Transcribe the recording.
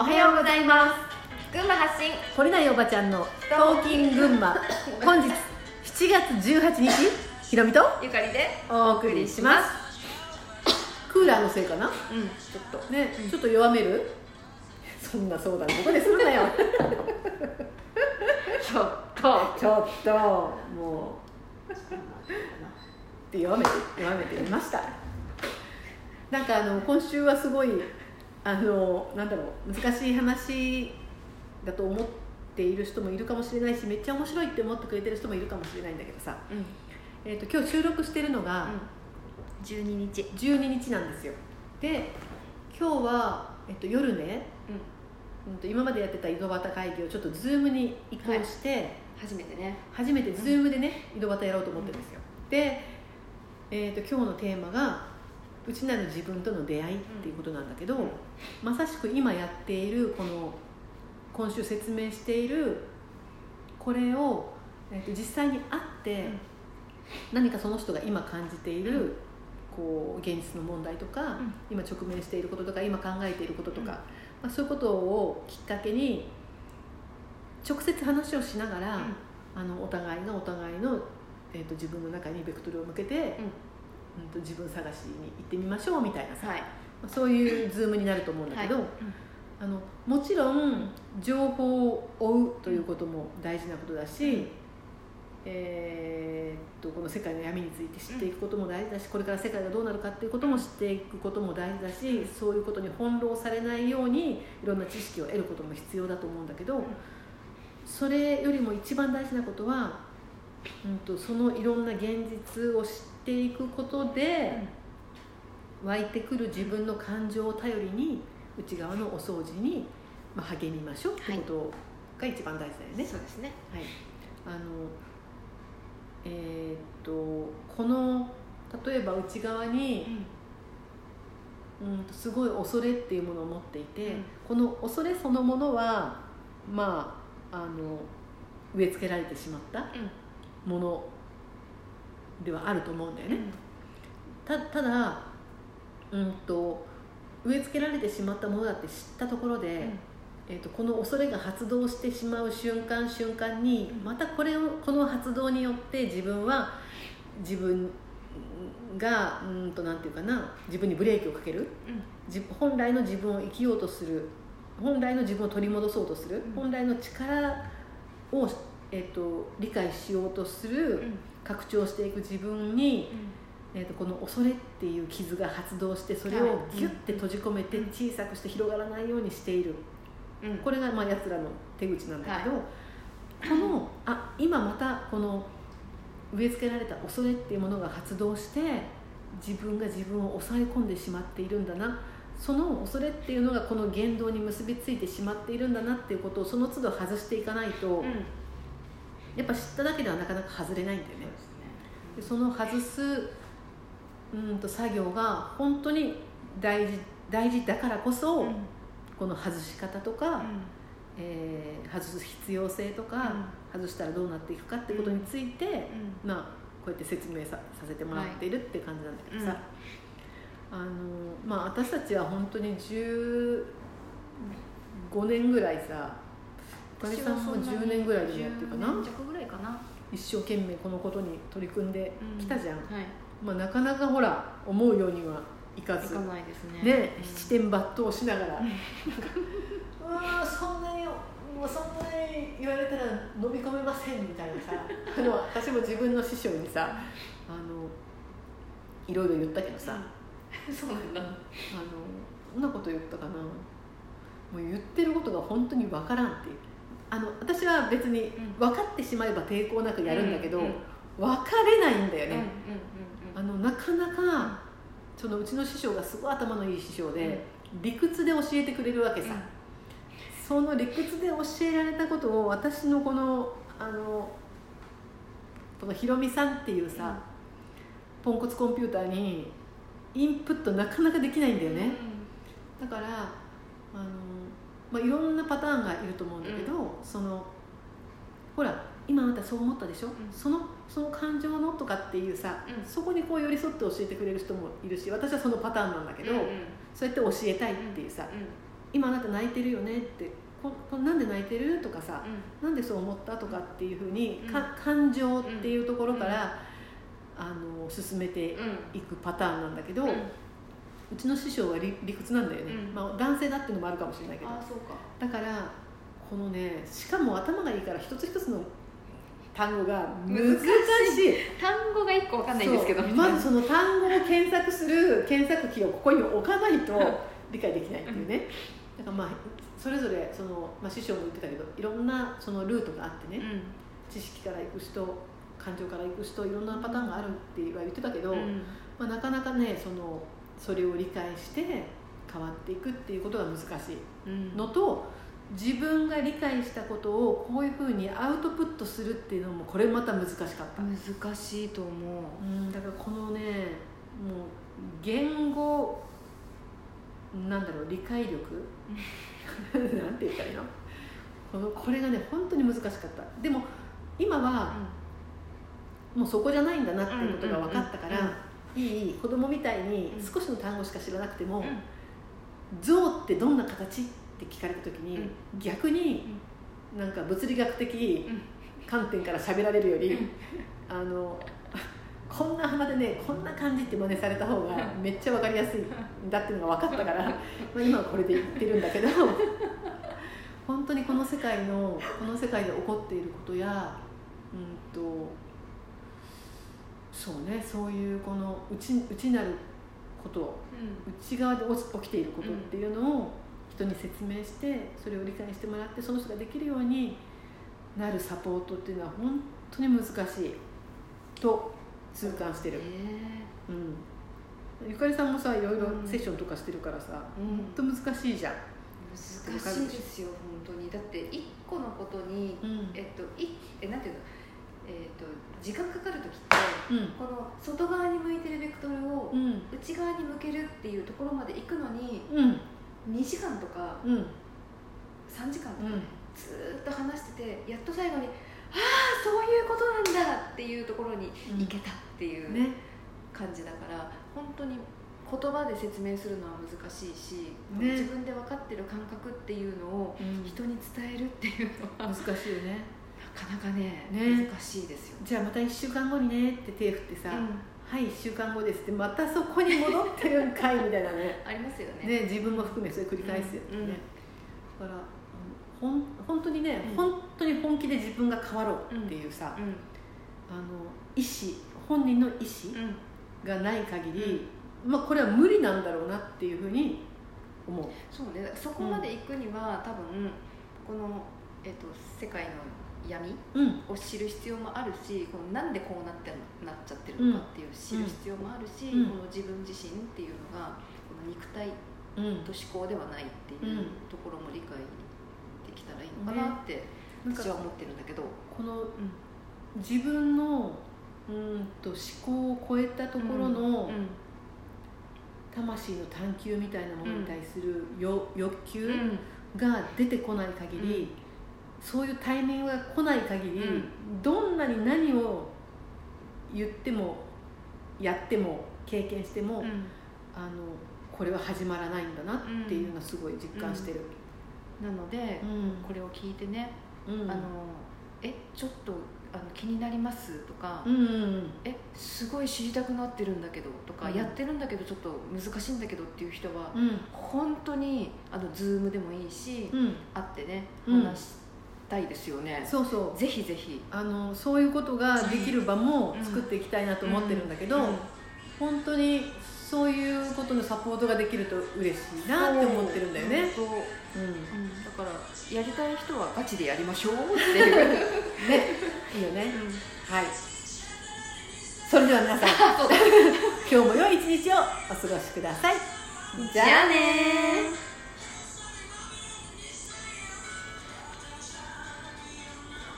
おはようございます。群馬発信。懲りないおばちゃんのトーキン群馬。本日7月18日。ひろみとゆかりでお送りします。クーラーのせいかな？うんちょっと。ね、ちょっと弱める？そんな相談ここでするなよ。ちょっと。ちょっと。もうって弱めて弱めてみました。なんかあの今週はすごいあのなんだろう難しい話だと思っている人もいるかもしれないしめっちゃ面白いって思ってくれてる人もいるかもしれないんだけどさ、うん。えー、と今日収録してるのが12日。12日なんですよ。で今日は、えっと、夜ね、うん、と今までやってた井戸端会議をちょっと Zoom に移行して、初めてね。初めて Zoom でね、井戸端やろうと思ってるんですよ、で、えー、と今日のテーマが「内なる自分との出会い」っていうことなんだけど、うんまさしく今やっているこの今週説明しているこれを、えー、と実際に会って、うん。何かその人が今感じている、うん。こう現実の問題とか、ん。今直面していることとか今考えていることとか、うん。まあ、そういうことをきっかけに直接話をしながら、あのお互いがお互いの、えー、と自分の中にベクトルを向けて、うん、と自分探しに行ってみましょうみたいなさ、はい。まあそういうズームになると思うんだけど、はい。あのもちろん情報を追うということも大事なことだし、うん。えーっとこの世界の闇について知っていくことも大事だし、これから世界がどうなるかっていうことも知っていくことも大事だし、そういうことに翻弄されないようにいろんな知識を得ることも必要だと思うんだけど、それよりも一番大事なことは、うん、とそのいろんな現実を知っていくことで、湧いてくる自分の感情を頼りに内側のお掃除に、まあ、励みましょうってことが一番大事だよね。そうですね。はい、あのえーっとこの例えば内側に、うん、とすごい恐れっていうものを持っていて、うん。この恐れそのものはまああの植え付けられてしまったものではあると思うんだよね。たただ、うん、と植え付けられてしまったものだって知ったところで、えー、とこの恐れが発動してしまう瞬間瞬間にうん。またこれをこの発動によって自分は自分がうんとなんていうかな自分にブレーキをかける。自本来の自分を生きようとする。本来の自分を取り戻そうとする、うん。本来の力を、えー、と理解しようとする、拡張していく自分に、えー、とこの恐れっていう傷が発動してそれをギュッて閉じ込めてうん。小さくして広がらないようにしている。これがまあ奴らの手口なんだけど、このあ今またこの植え付けられた恐れっていうものが発動して自分が自分を抑え込んでしまっているんだな。その恐れっていうのがこの言動に結びついてしまっているんだなっていうことをその都度外していかないと、やっぱ知っただけではなかなか外れないんだよね。でその外すうんと作業が本当に大事大事だからこそ、この外し方とか、えー外す必要性とか、外したらどうなっていくかってことについて、まあこうやって説明ささせてもらっているって感じなんだけどさ、あのまあ私たちは本当に15年ぐらいさおかげさんも10年ぐらいでやってる。かな10年弱ぐらいかな。一生懸命このことに取り組んできたじゃん、はい。まあ、なかなかほら思うようにはいかず。いかないですね。ね、うん。七点抜刀しながら、う わーそんなにもうそんなに言われたら飲み込めませんみたいなさ。あの私も自分の師匠にさあのいろいろ言ったけどさ、そうなんだ。あのどんなこと言ったかな。もう言ってることが本当に分からんっていうあの私は別に分かってしまえば抵抗なくやるんだけど、うんうん分かれないんだよね、あのなかなかそのうちの師匠がすごい頭のいい師匠で、理屈で教えてくれるわけさ、その理屈で教えられたことを私のこのあのこのひろみさんっていうさ、ポンコツコンピューターにインプットなかなかできないんだよね、だからあの、まあ、いろんなパターンがいると思うんだけど、そのほら今あなたそう思ったでしょ、ん。そのその感情のとかっていうさ、うん。そこにこう寄り添って教えてくれる人もいるし私はそのパターンなんだけど、そうやって教えたいっていうさ、今あなた泣いてるよねってここなんで泣いてるとかさうなんでそう思ったとかっていうふうに、うん。か感情っていうところから、うん。あの進めてんうん。いくパターンなんだけど、ううんちの師匠は理理屈なんだよね、うん。まあ、男性だっていうのもあるかもしれないけど。ああそうか。だからこのねしかも頭がいいから一つ一つの単語が難しい。難単語が一個わかんないんですけど。まずその単語を検索する検索キーをここに置かないと理解できないっていうね。だからまあそれぞれその、まあ、師匠も言ってたけどいろんなそのルートがあってね、うん。知識から行く人感情から行く人いろんなパターンがあるっては言ってたけど、うん。まあ、なかなかねそのそれを理解して変わっていくっていうことが難しいうん。のと自分が理解したことをこういうふうにアウトプットするっていうのもこれまた難しかった、難しいと思う。うん、だからこのねもう言語なんだろう理解力 なんて言ったらいいの？このこれがね本当に難しかった。でも今はもうそこじゃないんだなっていうことが分かったから、うんうんうんいい子供みたいにうん。少しの単語しか知らなくてもうん「象ってどんな形?」って聞かれた時に、うん。逆になんか物理学的うん。観点から喋られるより、うん。あのこんな鼻でねこんな感じって真似された方がめっちゃ分かりやすい。ん。だっていうのが分かったからまあ今はこれで言ってるんだけど本当にこの世界のこの世界で起こっていることやうんとそうねそういうこの内内なること内側で起きていることっていうのを人に説明してそれを理解してもらってその人ができるようになるサポートっていうのは本当に難しいと痛感してる、え。うん、ゆかりさんもさいろいろうん。セッションとかしてるからさ、うん。本当難しいじゃん、難しいですよ本当に。だって一個のことにうん。えっといえなんていうの？えっと時間かかる時ってうん。この外側に向いてるベクトルをうん。内側に向けるっていうところまで行くのにうん。2時間とかうん。3時間とかね、うん。ずーっと話しててやっと最後に「ああそういうことなんだ」っていうところに行けたっていうね。感じだから本当に言葉で説明するのは難しいし、ね。自分で分かってる感覚っていうのをうん。人に伝えるっていうのはな難しいよねかなかねね。難しいですよ。じゃあまた1週間後にねって手振ってさ、うん。はい1週間後ですってまたそこに戻ってるんかいみたいなね。ありますよね。ね自分も含めそれ繰り返すよね、うん。うん。だからほん本当にね、うん。本当に本気で自分が変わろうっていうさ、うん。あの意思本人の意思うん。がない限り、まあこれは無理なんだろうなっていうふうに思う。そうね。そこまで行くには、多分この、えっと世界の闇うん。を知る必要もあるしこのなんでこうなってなっちゃってるのかっていう知る必要もあるし、うん。この自分自身っていうのがこの肉体うん。と思考ではないっていううん。ところも理解できたらいいのかなって私は思ってるんだけど、この自分のうんと思考を超えたところのうん。魂の探求みたいなものに対するよ欲求うん。が出てこない限り、うんそういうタイミングが来ない限り、うん。どんなに何を言ってもやっても経験しても、うん。あのこれは始まらないんだなっていうのはすごい実感してる。なので、うん。これを聞いてね、うん。あのえちょっとあの気になりますとか、うんうんえすごい知りたくなってるんだけどとか、うん。やってるんだけどちょっと難しいんだけどっていう人は、うん。本当にあのズームでもいいし、うん。会ってねうん。話したいですよね、そうそう。ぜひぜひ。あのそういうことができる場も作っていきたいなと思ってるんだけど、うん。本当にそういうことのサポートができると嬉しいなって思ってるんだよね。そう。うん。うん、だからやりたい人はガチでやりましょうっていう、ね、いいよね。はい。それでは皆さん、今日も良い一日をお過ごしください。じゃあねー